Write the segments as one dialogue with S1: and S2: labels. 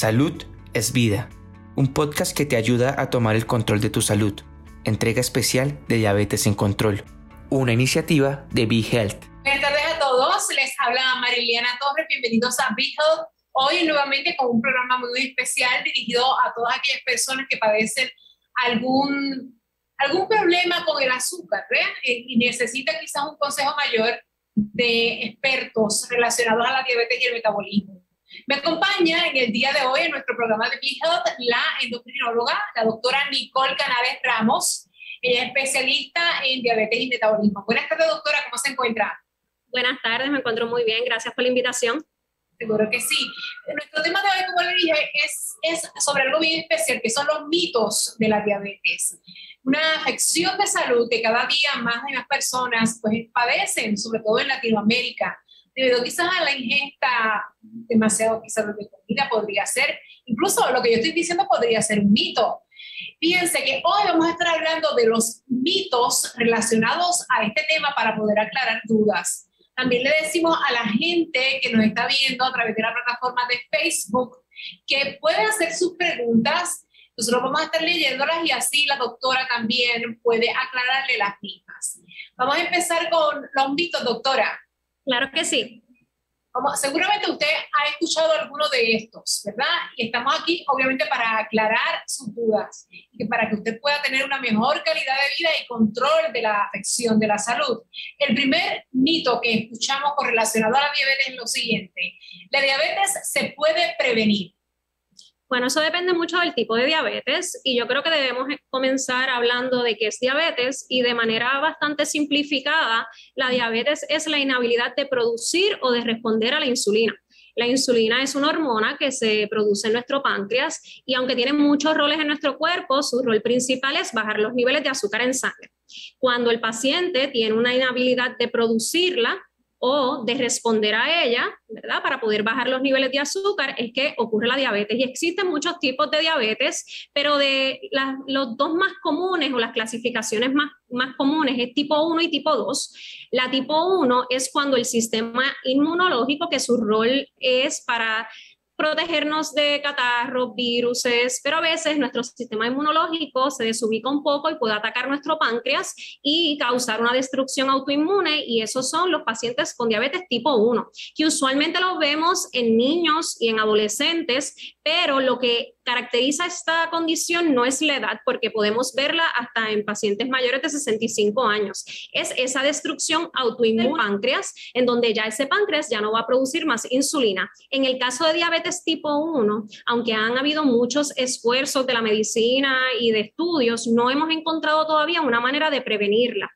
S1: Salud es vida, un podcast que te ayuda a tomar el control de tu salud. Entrega especial de Diabetes en Control, una iniciativa de Be Health.
S2: Buenas tardes a todos, les habla Mariliana Torres, bienvenidos a Be Health. Hoy nuevamente con un programa muy especial dirigido a todas aquellas personas que padecen algún, algún problema con el azúcar eh, y necesitan quizás un consejo mayor de expertos relacionados a la diabetes y el metabolismo. Me acompaña en el día de hoy en nuestro programa de Big Health la endocrinóloga, la doctora Nicole Canales Ramos. Ella es especialista en diabetes y metabolismo. Buenas tardes, doctora, ¿cómo se encuentra?
S3: Buenas tardes, me encuentro muy bien, gracias por la invitación.
S2: Seguro que sí. Nuestro tema de hoy, como le dije, es, es sobre algo bien especial, que son los mitos de la diabetes. Una afección de salud que cada día más y más personas pues, padecen, sobre todo en Latinoamérica debido quizás a la ingesta demasiado quizás de comida, podría ser, incluso lo que yo estoy diciendo podría ser un mito. Fíjense que hoy vamos a estar hablando de los mitos relacionados a este tema para poder aclarar dudas. También le decimos a la gente que nos está viendo a través de la plataforma de Facebook que puede hacer sus preguntas. Nosotros vamos a estar leyéndolas y así la doctora también puede aclararle las mismas. Vamos a empezar con los mitos, doctora.
S3: Claro que sí.
S2: seguramente usted ha escuchado alguno de estos, ¿verdad? Y estamos aquí, obviamente, para aclarar sus dudas y para que usted pueda tener una mejor calidad de vida y control de la afección de la salud. El primer mito que escuchamos con relacionado a la diabetes es lo siguiente: la diabetes se puede prevenir.
S3: Bueno, eso depende mucho del tipo de diabetes y yo creo que debemos comenzar hablando de qué es diabetes y de manera bastante simplificada, la diabetes es la inhabilidad de producir o de responder a la insulina. La insulina es una hormona que se produce en nuestro páncreas y aunque tiene muchos roles en nuestro cuerpo, su rol principal es bajar los niveles de azúcar en sangre. Cuando el paciente tiene una inhabilidad de producirla, o de responder a ella, ¿verdad? Para poder bajar los niveles de azúcar, es que ocurre la diabetes. Y existen muchos tipos de diabetes, pero de los dos más comunes o las clasificaciones más, más comunes es tipo 1 y tipo 2. La tipo 1 es cuando el sistema inmunológico, que su rol es para protegernos de catarros, viruses, pero a veces nuestro sistema inmunológico se desubica un poco y puede atacar nuestro páncreas y causar una destrucción autoinmune y esos son los pacientes con diabetes tipo 1, que usualmente los vemos en niños y en adolescentes, pero lo que caracteriza esta condición no es la edad, porque podemos verla hasta en pacientes mayores de 65 años. Es esa destrucción autoinmune del páncreas, en donde ya ese páncreas ya no va a producir más insulina. En el caso de diabetes tipo 1, aunque han habido muchos esfuerzos de la medicina y de estudios, no hemos encontrado todavía una manera de prevenirla.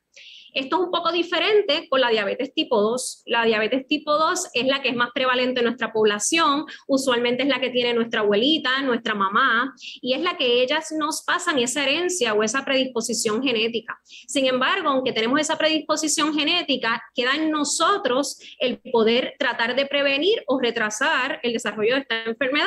S3: Esto es un poco diferente con la diabetes tipo 2. La diabetes tipo 2 es la que es más prevalente en nuestra población, usualmente es la que tiene nuestra abuelita, nuestra mamá, y es la que ellas nos pasan esa herencia o esa predisposición genética. Sin embargo, aunque tenemos esa predisposición genética, queda en nosotros el poder tratar de prevenir o retrasar el desarrollo de esta enfermedad.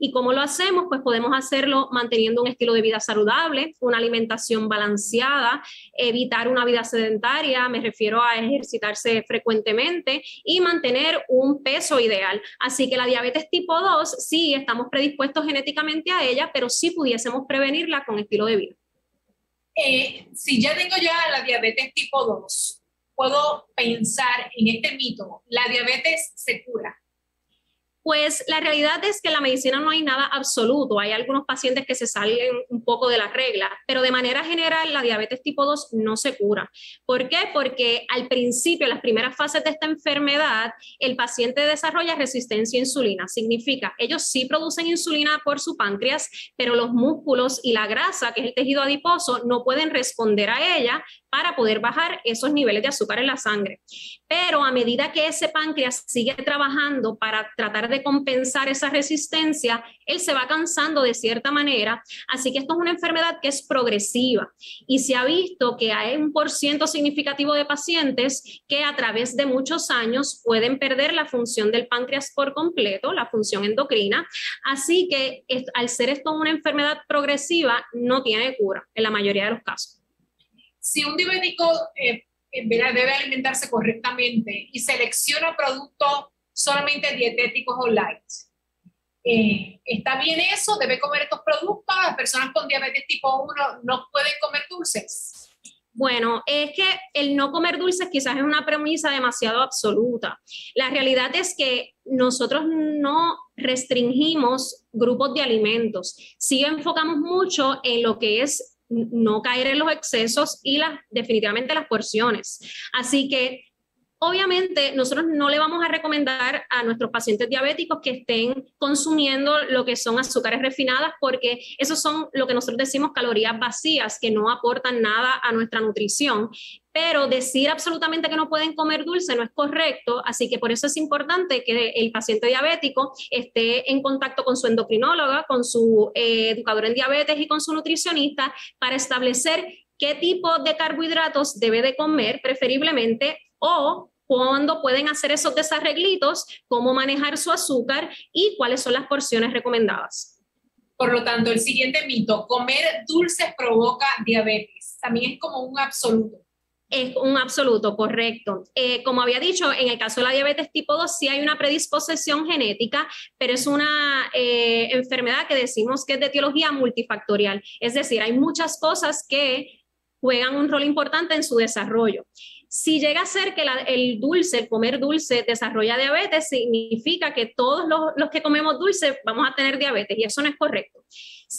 S3: ¿Y cómo lo hacemos? Pues podemos hacerlo manteniendo un estilo de vida saludable, una alimentación balanceada, evitar una vida sedentaria me refiero a ejercitarse frecuentemente y mantener un peso ideal. Así que la diabetes tipo 2 sí estamos predispuestos genéticamente a ella, pero sí pudiésemos prevenirla con estilo de vida.
S2: Eh, si ya tengo ya la diabetes tipo 2, puedo pensar en este mito, la diabetes se cura.
S3: Pues la realidad es que en la medicina no hay nada absoluto. Hay algunos pacientes que se salen un poco de las reglas, pero de manera general la diabetes tipo 2 no se cura. ¿Por qué? Porque al principio, en las primeras fases de esta enfermedad, el paciente desarrolla resistencia a insulina. Significa, ellos sí producen insulina por su páncreas, pero los músculos y la grasa, que es el tejido adiposo, no pueden responder a ella para poder bajar esos niveles de azúcar en la sangre. Pero a medida que ese páncreas sigue trabajando para tratar de compensar esa resistencia, él se va cansando de cierta manera. Así que esto es una enfermedad que es progresiva y se ha visto que hay un por significativo de pacientes que a través de muchos años pueden perder la función del páncreas por completo, la función endocrina. Así que al ser esto una enfermedad progresiva, no tiene cura en la mayoría de los casos
S2: si un diabético eh, debe alimentarse correctamente y selecciona productos solamente dietéticos o light, eh, ¿está bien eso? ¿Debe comer estos productos? ¿Las personas con diabetes tipo 1 no pueden comer dulces?
S3: Bueno, es que el no comer dulces quizás es una premisa demasiado absoluta. La realidad es que nosotros no restringimos grupos de alimentos, sí enfocamos mucho en lo que es no caer en los excesos y las, definitivamente las porciones. Así que Obviamente, nosotros no le vamos a recomendar a nuestros pacientes diabéticos que estén consumiendo lo que son azúcares refinadas porque esos son lo que nosotros decimos calorías vacías que no aportan nada a nuestra nutrición. Pero decir absolutamente que no pueden comer dulce no es correcto, así que por eso es importante que el paciente diabético esté en contacto con su endocrinóloga, con su eh, educador en diabetes y con su nutricionista para establecer qué tipo de carbohidratos debe de comer preferiblemente o cuándo pueden hacer esos desarreglitos, cómo manejar su azúcar y cuáles son las porciones recomendadas.
S2: Por lo tanto, el siguiente mito, comer dulces provoca diabetes. También es como un absoluto.
S3: Es un absoluto, correcto. Eh, como había dicho, en el caso de la diabetes tipo 2 sí hay una predisposición genética, pero es una eh, enfermedad que decimos que es de etiología multifactorial. Es decir, hay muchas cosas que juegan un rol importante en su desarrollo. Si llega a ser que el dulce, el comer dulce desarrolla diabetes, significa que todos los, que comemos dulce vamos a tener diabetes y eso no es correcto.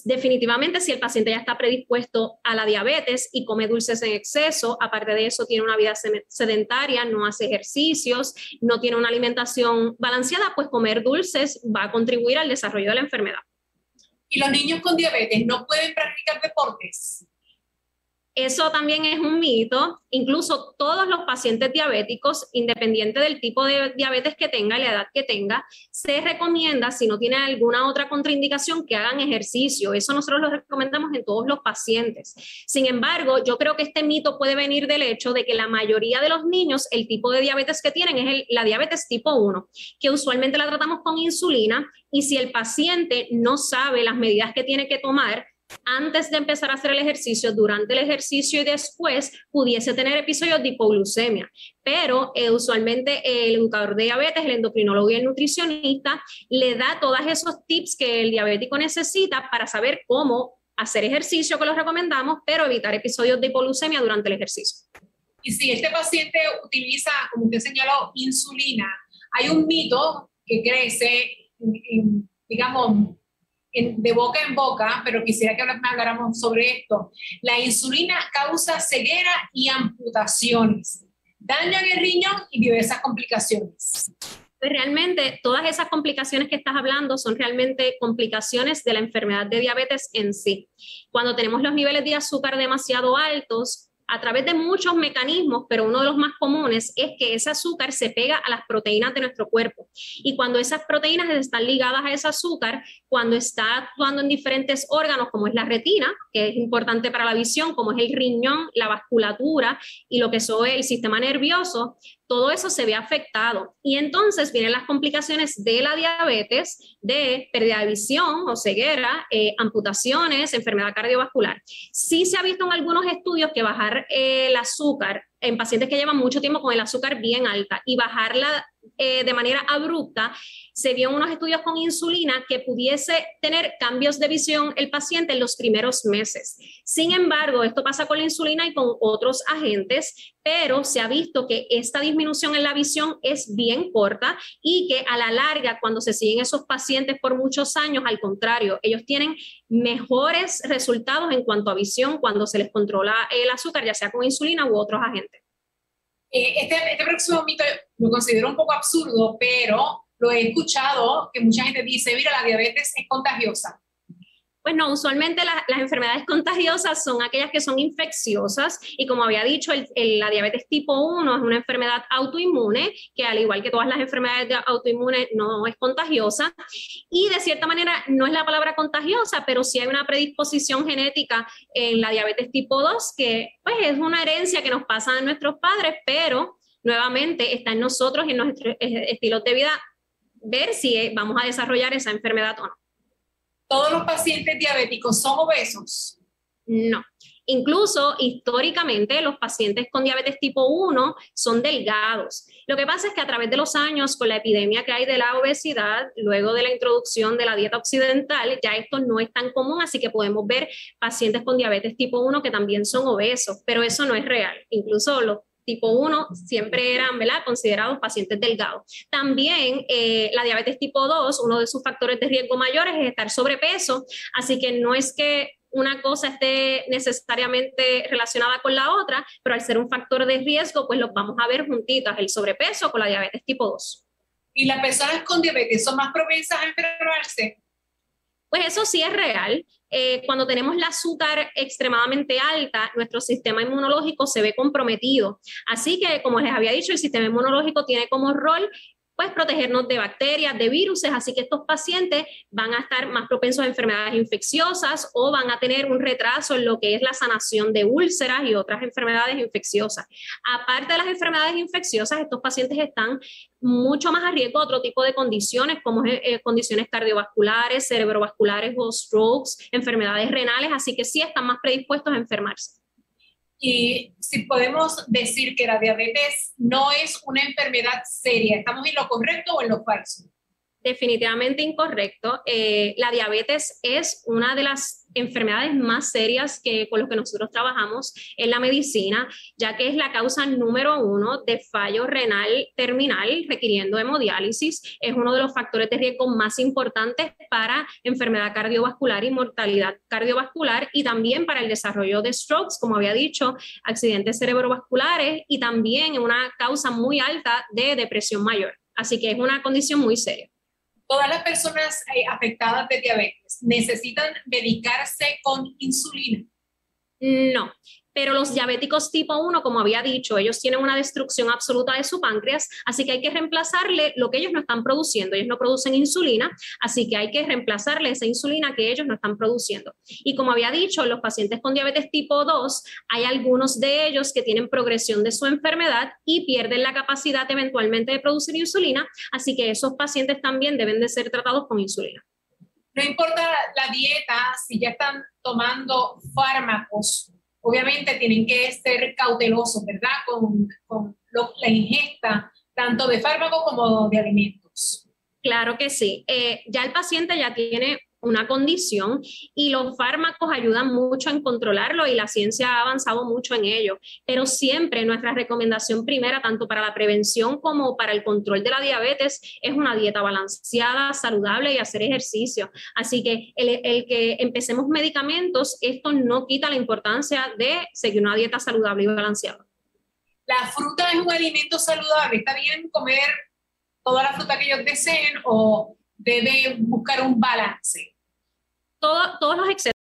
S3: Definitivamente, si el paciente ya está predispuesto a la diabetes y come dulces en exceso, aparte de eso tiene una vida sedentaria, no hace ejercicios, no tiene una alimentación balanceada, pues comer dulces va a contribuir al desarrollo de la enfermedad.
S2: ¿Y los niños con diabetes no pueden practicar deportes?
S3: Eso también es un mito. Incluso todos los pacientes diabéticos, independiente del tipo de diabetes que tenga la edad que tenga, se recomienda, si no tiene alguna otra contraindicación, que hagan ejercicio. Eso nosotros lo recomendamos en todos los pacientes. Sin embargo, yo creo que este mito puede venir del hecho de que la mayoría de los niños, el tipo de diabetes que tienen es la diabetes tipo 1, que usualmente la tratamos con insulina y si el paciente no sabe las medidas que tiene que tomar, antes de empezar a hacer el ejercicio, durante el ejercicio y después pudiese tener episodios de hipoglucemia. Pero eh, usualmente el educador de diabetes, el endocrinólogo y el nutricionista le da todos esos tips que el diabético necesita para saber cómo hacer ejercicio, que los recomendamos, pero evitar episodios de hipoglucemia durante el ejercicio.
S2: Y si este paciente utiliza, como usted señaló, insulina, hay un mito que crece, digamos, de boca en boca, pero quisiera que habláramos sobre esto. La insulina causa ceguera y amputaciones, daño en el riñón y diversas complicaciones.
S3: Pues realmente todas esas complicaciones que estás hablando son realmente complicaciones de la enfermedad de diabetes en sí. Cuando tenemos los niveles de azúcar demasiado altos, a través de muchos mecanismos, pero uno de los más comunes es que ese azúcar se pega a las proteínas de nuestro cuerpo. Y cuando esas proteínas están ligadas a ese azúcar, cuando está actuando en diferentes órganos, como es la retina, que es importante para la visión, como es el riñón, la vasculatura y lo que es el sistema nervioso, todo eso se ve afectado. Y entonces vienen las complicaciones de la diabetes, de pérdida de visión o ceguera, eh, amputaciones, enfermedad cardiovascular. Sí se ha visto en algunos estudios que bajar el azúcar en pacientes que llevan mucho tiempo con el azúcar bien alta y bajarla eh, de manera abrupta, se vio en unos estudios con insulina que pudiese tener cambios de visión el paciente en los primeros meses. Sin embargo, esto pasa con la insulina y con otros agentes, pero se ha visto que esta disminución en la visión es bien corta y que a la larga, cuando se siguen esos pacientes por muchos años, al contrario, ellos tienen mejores resultados en cuanto a visión cuando se les controla el azúcar, ya sea con insulina u otros agentes.
S2: Eh, este, este próximo mito lo considero un poco absurdo, pero lo he escuchado que mucha gente dice, mira, la diabetes es contagiosa.
S3: Pues no, usualmente las enfermedades contagiosas son aquellas que son infecciosas y como había dicho, la diabetes tipo 1 es una enfermedad autoinmune que al igual que todas las enfermedades autoinmunes no es contagiosa y de cierta manera no es la palabra contagiosa, pero sí hay una predisposición genética en la diabetes tipo 2 que pues es una herencia que nos pasa a nuestros padres, pero nuevamente está en nosotros y en nuestros estilos de vida ver si vamos a desarrollar esa enfermedad o no.
S2: ¿Todos los pacientes diabéticos son obesos?
S3: No. Incluso históricamente los pacientes con diabetes tipo 1 son delgados. Lo que pasa es que a través de los años, con la epidemia que hay de la obesidad, luego de la introducción de la dieta occidental, ya esto no es tan común, así que podemos ver pacientes con diabetes tipo 1 que también son obesos, pero eso no es real. Incluso los tipo 1 siempre eran ¿verdad? considerados pacientes delgados. También eh, la diabetes tipo 2, uno de sus factores de riesgo mayores es estar sobrepeso, así que no es que una cosa esté necesariamente relacionada con la otra, pero al ser un factor de riesgo, pues los vamos a ver juntitas, el sobrepeso con la diabetes tipo 2.
S2: ¿Y las personas con diabetes son más propensas a enfermarse?
S3: Pues eso sí es real. Eh, cuando tenemos la azúcar extremadamente alta, nuestro sistema inmunológico se ve comprometido. Así que, como les había dicho, el sistema inmunológico tiene como rol pues protegernos de bacterias, de virus, así que estos pacientes van a estar más propensos a enfermedades infecciosas o van a tener un retraso en lo que es la sanación de úlceras y otras enfermedades infecciosas. Aparte de las enfermedades infecciosas, estos pacientes están mucho más a riesgo de otro tipo de condiciones, como eh, condiciones cardiovasculares, cerebrovasculares o strokes, enfermedades renales, así que sí están más predispuestos a enfermarse.
S2: Y si podemos decir que la diabetes no es una enfermedad seria, ¿estamos en lo correcto o en lo falso?
S3: Definitivamente incorrecto. Eh, la diabetes es una de las enfermedades más serias que con las que nosotros trabajamos en la medicina, ya que es la causa número uno de fallo renal terminal requiriendo hemodiálisis. Es uno de los factores de riesgo más importantes para enfermedad cardiovascular y mortalidad cardiovascular y también para el desarrollo de strokes, como había dicho, accidentes cerebrovasculares y también una causa muy alta de depresión mayor. Así que es una condición muy seria
S2: todas las personas eh, afectadas de diabetes necesitan medicarse con insulina.
S3: No, pero los diabéticos tipo 1, como había dicho, ellos tienen una destrucción absoluta de su páncreas, así que hay que reemplazarle lo que ellos no están produciendo. Ellos no producen insulina, así que hay que reemplazarle esa insulina que ellos no están produciendo. Y como había dicho, los pacientes con diabetes tipo 2, hay algunos de ellos que tienen progresión de su enfermedad y pierden la capacidad eventualmente de producir insulina, así que esos pacientes también deben de ser tratados con insulina.
S2: No importa la dieta, si ya están tomando fármacos obviamente tienen que ser cautelosos, ¿verdad? Con, con la ingesta tanto de fármacos como de alimentos.
S3: Claro que sí. Eh, ya el paciente ya tiene una condición y los fármacos ayudan mucho en controlarlo y la ciencia ha avanzado mucho en ello. Pero siempre nuestra recomendación primera, tanto para la prevención como para el control de la diabetes, es una dieta balanceada, saludable y hacer ejercicio. Así que el, que empecemos medicamentos, esto no quita la importancia de seguir una dieta saludable y balanceada.
S2: La fruta es un alimento saludable. ¿Está bien comer toda la fruta que ellos deseen o debe buscar un balance.
S3: todos los excesos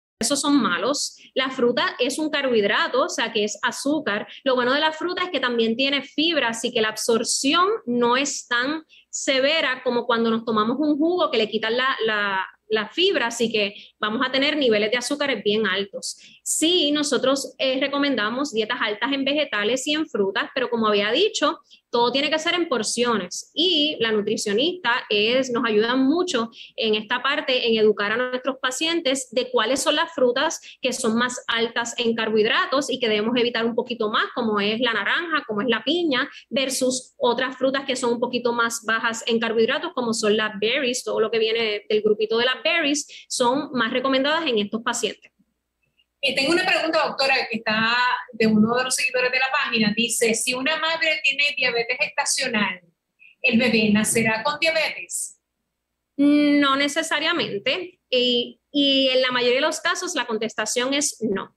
S3: son malos. La fruta es un carbohidrato, o sea que es azúcar. Lo bueno de la fruta es que también tiene fibra, así que la absorción no es tan severa como cuando nos tomamos un jugo que le quitan la, la, la fibra, así que vamos a tener niveles de azúcares bien altos. Sí, nosotros eh, recomendamos dietas altas en vegetales y en frutas, pero como había dicho, todo tiene que ser en porciones y la nutricionista es, nos ayuda mucho en esta parte en educar a nuestros pacientes de cuáles son las frutas que son más altas en carbohidratos y que debemos evitar un poquito más, como es la naranja, como es la piña, versus otras frutas que son un poquito más bajas en carbohidratos, como son las berries, todo lo que viene del grupito de las berries, son más recomendadas en estos pacientes.
S2: Eh, tengo una pregunta, doctora, que está de uno de los seguidores de la página. Dice, si una madre tiene diabetes estacional, ¿el bebé nacerá con diabetes?
S3: No necesariamente. Y, y en la mayoría de los casos la contestación es no.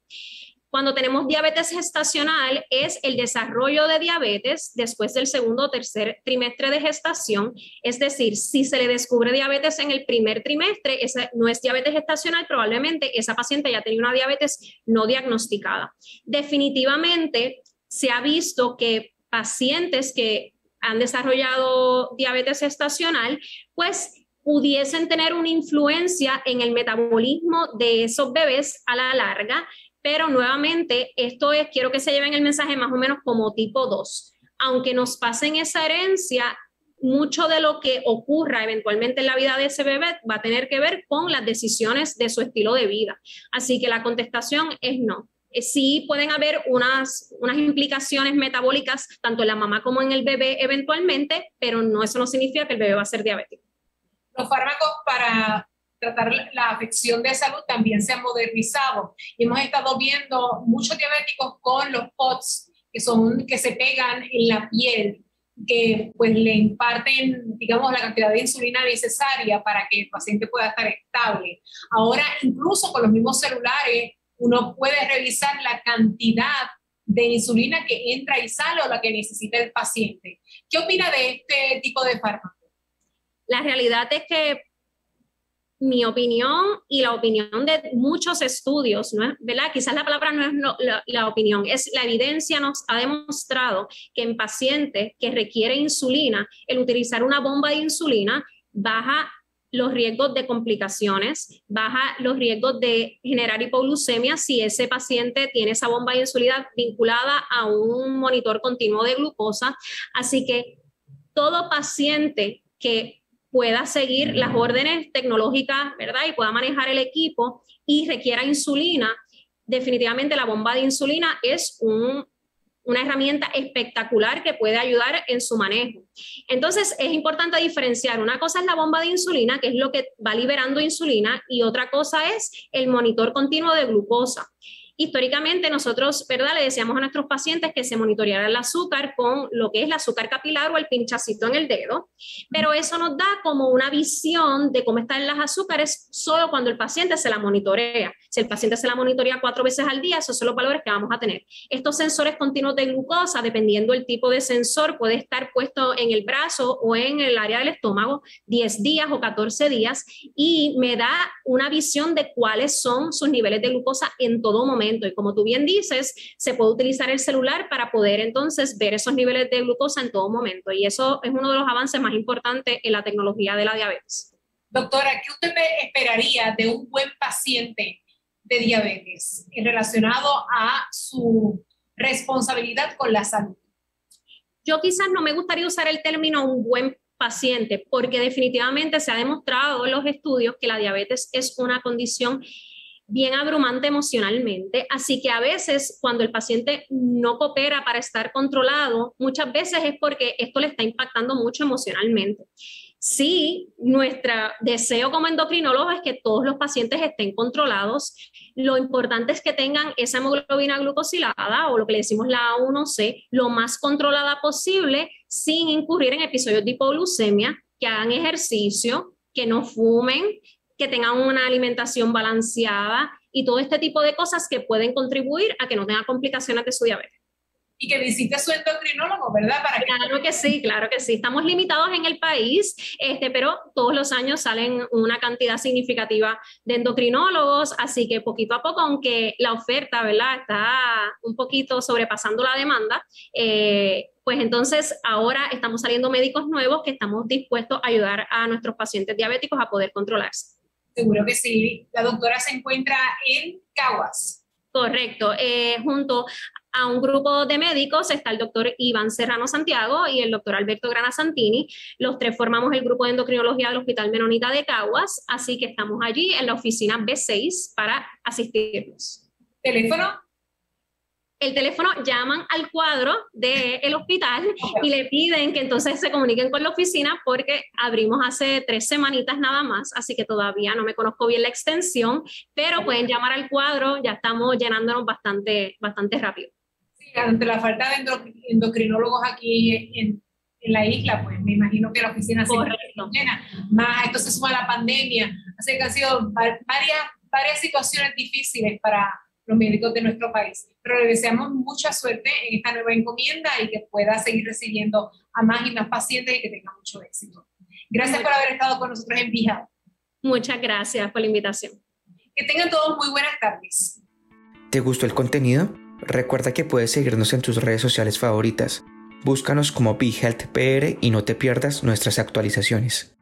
S3: Cuando tenemos diabetes gestacional es el desarrollo de diabetes después del segundo o tercer trimestre de gestación. Es decir, si se le descubre diabetes en el primer trimestre, esa no es diabetes gestacional, probablemente esa paciente ya tenía una diabetes no diagnosticada. Definitivamente se ha visto que pacientes que han desarrollado diabetes gestacional, pues pudiesen tener una influencia en el metabolismo de esos bebés a la larga pero nuevamente, esto es, quiero que se lleven el mensaje más o menos como tipo 2. Aunque nos pasen esa herencia, mucho de lo que ocurra eventualmente en la vida de ese bebé va a tener que ver con las decisiones de su estilo de vida. Así que la contestación es no. eh, sí pueden haber unas, unas implicaciones metabólicas tanto en la mamá como en el bebé eventualmente, pero no, eso no significa que el bebé va a ser diabético.
S2: Los fármacos para tratar la afección de salud también se han modernizado y hemos estado viendo muchos diabéticos con los POTS que son que se pegan en la piel que pues le imparten, digamos, la cantidad de insulina necesaria para que el paciente pueda estar estable. Ahora, incluso con los mismos celulares, uno puede revisar la cantidad de insulina que entra y sale o la que necesita el paciente. ¿Qué opina de este tipo de fármaco?
S3: La realidad es que mi opinión y la opinión de muchos estudios, ¿no ¿verdad? Quizás la palabra no es la, la, opinión, es la evidencia nos ha demostrado que en pacientes que requieren insulina, el utilizar una bomba de insulina baja los riesgos de complicaciones, baja los riesgos de generar hipoglucemia si ese paciente tiene esa bomba de insulina vinculada a un monitor continuo de glucosa. Así que todo paciente que pueda seguir las órdenes tecnológicas, ¿verdad? Y pueda manejar el equipo y requiera insulina, definitivamente la bomba de insulina es una herramienta espectacular que puede ayudar en su manejo. Entonces, es importante diferenciar. Una cosa es la bomba de insulina, que es lo que va liberando insulina, y otra cosa es el monitor continuo de glucosa. Históricamente nosotros, ¿verdad? Le decíamos a nuestros pacientes que se monitoreara el azúcar con lo que es el azúcar capilar o el pinchacito en el dedo, pero eso nos da como una visión de cómo están las azúcares solo cuando el paciente se la monitorea. Si el paciente se la monitorea cuatro veces al día, esos son los valores que vamos a tener. Estos sensores continuos de glucosa, dependiendo del tipo de sensor, puede estar puesto en el brazo o en el área del estómago 10 días o 14 días y me da una visión de cuáles son sus niveles de glucosa en todo momento y como tú bien dices, se puede utilizar el celular para poder entonces ver esos niveles de glucosa en todo momento. Y eso es uno de los avances más importantes en la tecnología de la diabetes.
S2: Doctora, ¿qué usted esperaría de un buen paciente de diabetes relacionado a su responsabilidad con la salud?
S3: Yo quizás no me gustaría usar el término un buen paciente, porque definitivamente se ha demostrado en los estudios que la diabetes es una condición bien abrumante emocionalmente. Así que a veces cuando el paciente no coopera para estar controlado, muchas veces es porque esto le está impactando mucho emocionalmente. Sí, nuestro deseo como endocrinólogo es que todos los pacientes estén controlados. Lo importante es que tengan esa hemoglobina glucosilada o lo que le decimos la A1C lo más controlada posible sin incurrir en episodios de hipoglucemia, que hagan ejercicio, que no fumen, que tengan una alimentación balanceada y todo este tipo de cosas que pueden contribuir a que no tenga complicaciones de su diabetes.
S2: Y que visite a su endocrinólogo, ¿verdad?
S3: Para claro que sí, claro que sí. Estamos limitados en el país, este, pero todos los años salen una cantidad significativa de endocrinólogos, así que poquito a poco, aunque la oferta, ¿verdad? Está un poquito sobrepasando la demanda, eh, pues entonces ahora estamos saliendo médicos nuevos que estamos dispuestos a ayudar a nuestros pacientes diabéticos a poder controlarse.
S2: Seguro que sí. La doctora se encuentra en Caguas.
S3: Correcto. Eh, junto a un grupo de médicos está el doctor Iván Serrano Santiago y el doctor Alberto Grana Santini. Los tres formamos el grupo de endocrinología del Hospital Menonita de Caguas, así que estamos allí en la oficina B6 para asistirnos.
S2: ¿Teléfono?
S3: El teléfono llaman al cuadro del hospital y le piden que entonces se comuniquen con la oficina porque abrimos hace tres semanitas nada más, así que todavía no me conozco bien la extensión, pero pueden llamar al cuadro, ya estamos llenándonos bastante, bastante rápido.
S2: Sí, ante la falta de endocrinólogos aquí en, en la isla, pues me imagino que la oficina se llena, más esto se suma a la pandemia, así que han sido varias, varias situaciones difíciles para los médicos de nuestro país. Pero le deseamos mucha suerte en esta nueva encomienda y que pueda seguir recibiendo a más y más pacientes y que tenga mucho éxito. Gracias por haber estado con nosotros en Vija.
S3: Muchas gracias por la invitación.
S2: Que tengan todos muy buenas tardes.
S1: ¿Te gustó el contenido? Recuerda que puedes seguirnos en tus redes sociales favoritas. Búscanos como BeHealthPR y no te pierdas nuestras actualizaciones.